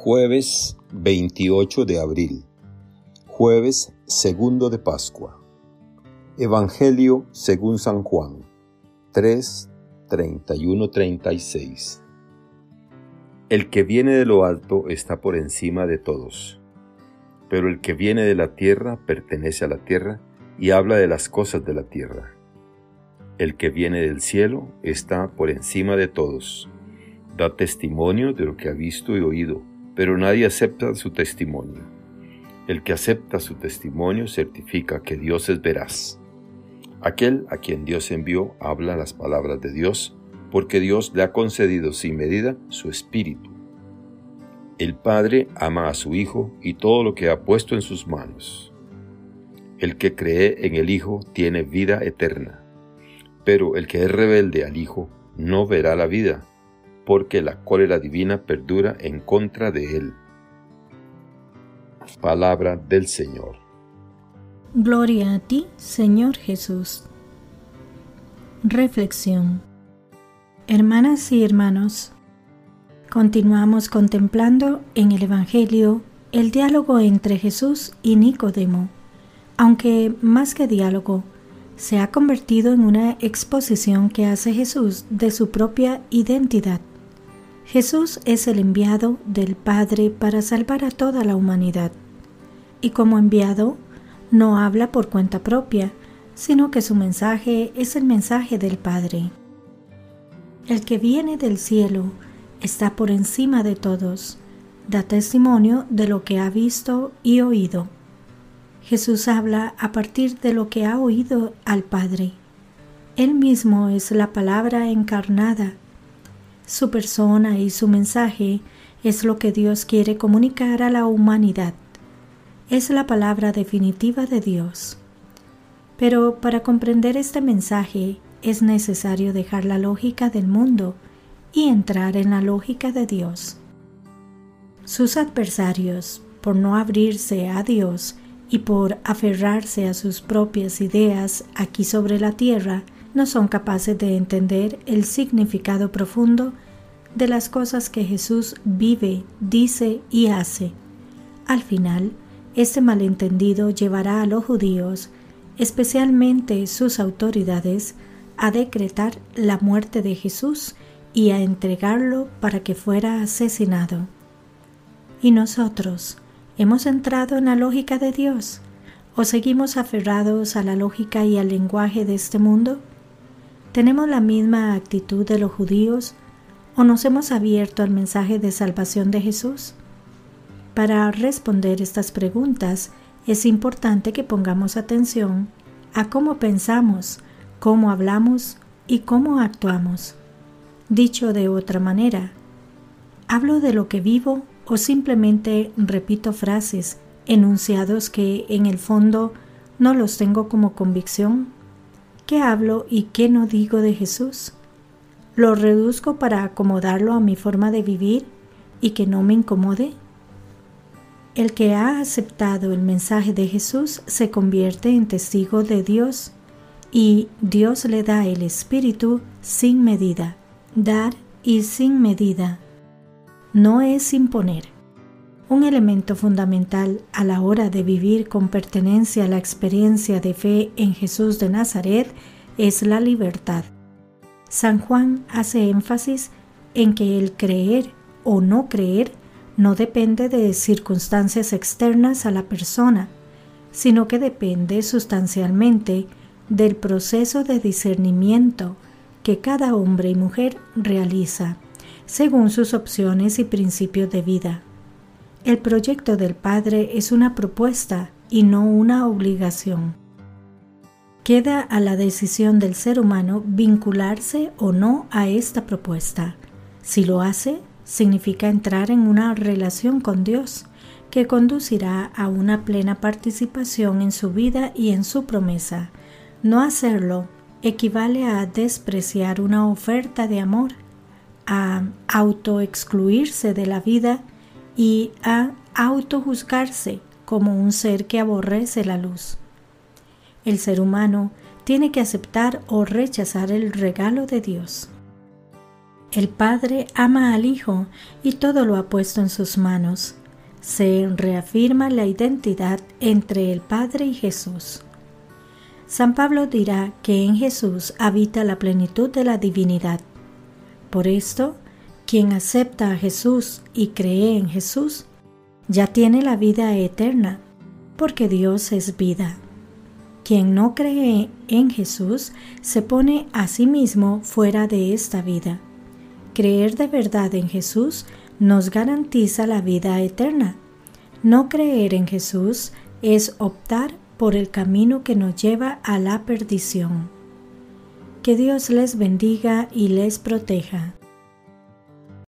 Jueves 28 de abril. Jueves segundo de Pascua. Evangelio según San Juan 3, 31, 36. El que viene de lo alto está por encima de todos, pero el que viene de la tierra pertenece a la tierra y habla de las cosas de la tierra. El que viene del cielo está por encima de todos, da testimonio de lo que ha visto y oído, pero nadie acepta su testimonio. El que acepta su testimonio certifica que Dios es veraz. Aquel a quien Dios envió habla las palabras de Dios, porque Dios le ha concedido sin medida su espíritu. El Padre ama a su Hijo y todo lo que ha puesto en sus manos. El que cree en el Hijo tiene vida eterna, pero el que es rebelde al Hijo no verá la vida, porque la cólera divina perdura en contra de él. Palabra del Señor. Gloria a ti, Señor Jesús. Reflexión. Hermanas y hermanos, continuamos contemplando en el Evangelio el diálogo entre Jesús y Nicodemo, aunque más que diálogo, se ha convertido en una exposición que hace Jesús de su propia identidad. Jesús es el enviado del Padre para salvar a toda la humanidad, y como enviado no habla por cuenta propia, sino que su mensaje es el mensaje del Padre. El que viene del cielo está por encima de todos, da testimonio de lo que ha visto y oído. Jesús habla a partir de lo que ha oído al Padre. Él mismo es la palabra encarnada su persona y su mensaje es lo que Dios quiere comunicar a la humanidad. Es la palabra definitiva de Dios. Pero para comprender este mensaje es necesario dejar la lógica del mundo y entrar en la lógica de Dios. Sus adversarios, por no abrirse a Dios y por aferrarse a sus propias ideas aquí sobre la tierra, no son capaces de entender el significado profundo de las cosas que Jesús vive, dice y hace. Al final, este malentendido llevará a los judíos, especialmente sus autoridades, a decretar la muerte de Jesús y a entregarlo para que fuera asesinado. ¿Y nosotros hemos entrado en la lógica de Dios o seguimos aferrados a la lógica y al lenguaje de este mundo? ¿Tenemos la misma actitud de los judíos o nos hemos abierto al mensaje de salvación de Jesús? Para responder estas preguntas es importante que pongamos atención a cómo pensamos, cómo hablamos y cómo actuamos. Dicho de otra manera, ¿hablo de lo que vivo o simplemente repito frases, enunciados que en el fondo no los tengo como convicción? ¿Qué hablo y qué no digo de Jesús? ¿Lo reduzco para acomodarlo a mi forma de vivir y que no me incomode? El que ha aceptado el mensaje de Jesús se convierte en testigo de Dios y Dios le da el Espíritu sin medida. Dar y sin medida. No es imponer. Un elemento fundamental a la hora de vivir con pertenencia a la experiencia de fe en Jesús de Nazaret es la libertad. San Juan hace énfasis en que el creer o no creer no depende de circunstancias externas a la persona, sino que depende sustancialmente del proceso de discernimiento que cada hombre y mujer realiza, según sus opciones y principios de vida. El proyecto del Padre es una propuesta y no una obligación. Queda a la decisión del ser humano vincularse o no a esta propuesta. Si lo hace, significa entrar en una relación con Dios que conducirá a una plena participación en su vida y en su promesa. No hacerlo equivale a despreciar una oferta de amor, a autoexcluirse de la vida y a autojuzgarse como un ser que aborrece la luz. El ser humano tiene que aceptar o rechazar el regalo de Dios. El Padre ama al Hijo y todo lo ha puesto en sus manos. Se reafirma la identidad entre el Padre y Jesús. San Pablo dirá que en Jesús habita la plenitud de la divinidad. Por esto, quien acepta a Jesús y cree en Jesús, ya tiene la vida eterna, porque Dios es vida. Quien no cree en Jesús se pone a sí mismo fuera de esta vida. Creer de verdad en Jesús nos garantiza la vida eterna. No creer en Jesús es optar por el camino que nos lleva a la perdición. Que Dios les bendiga y les proteja.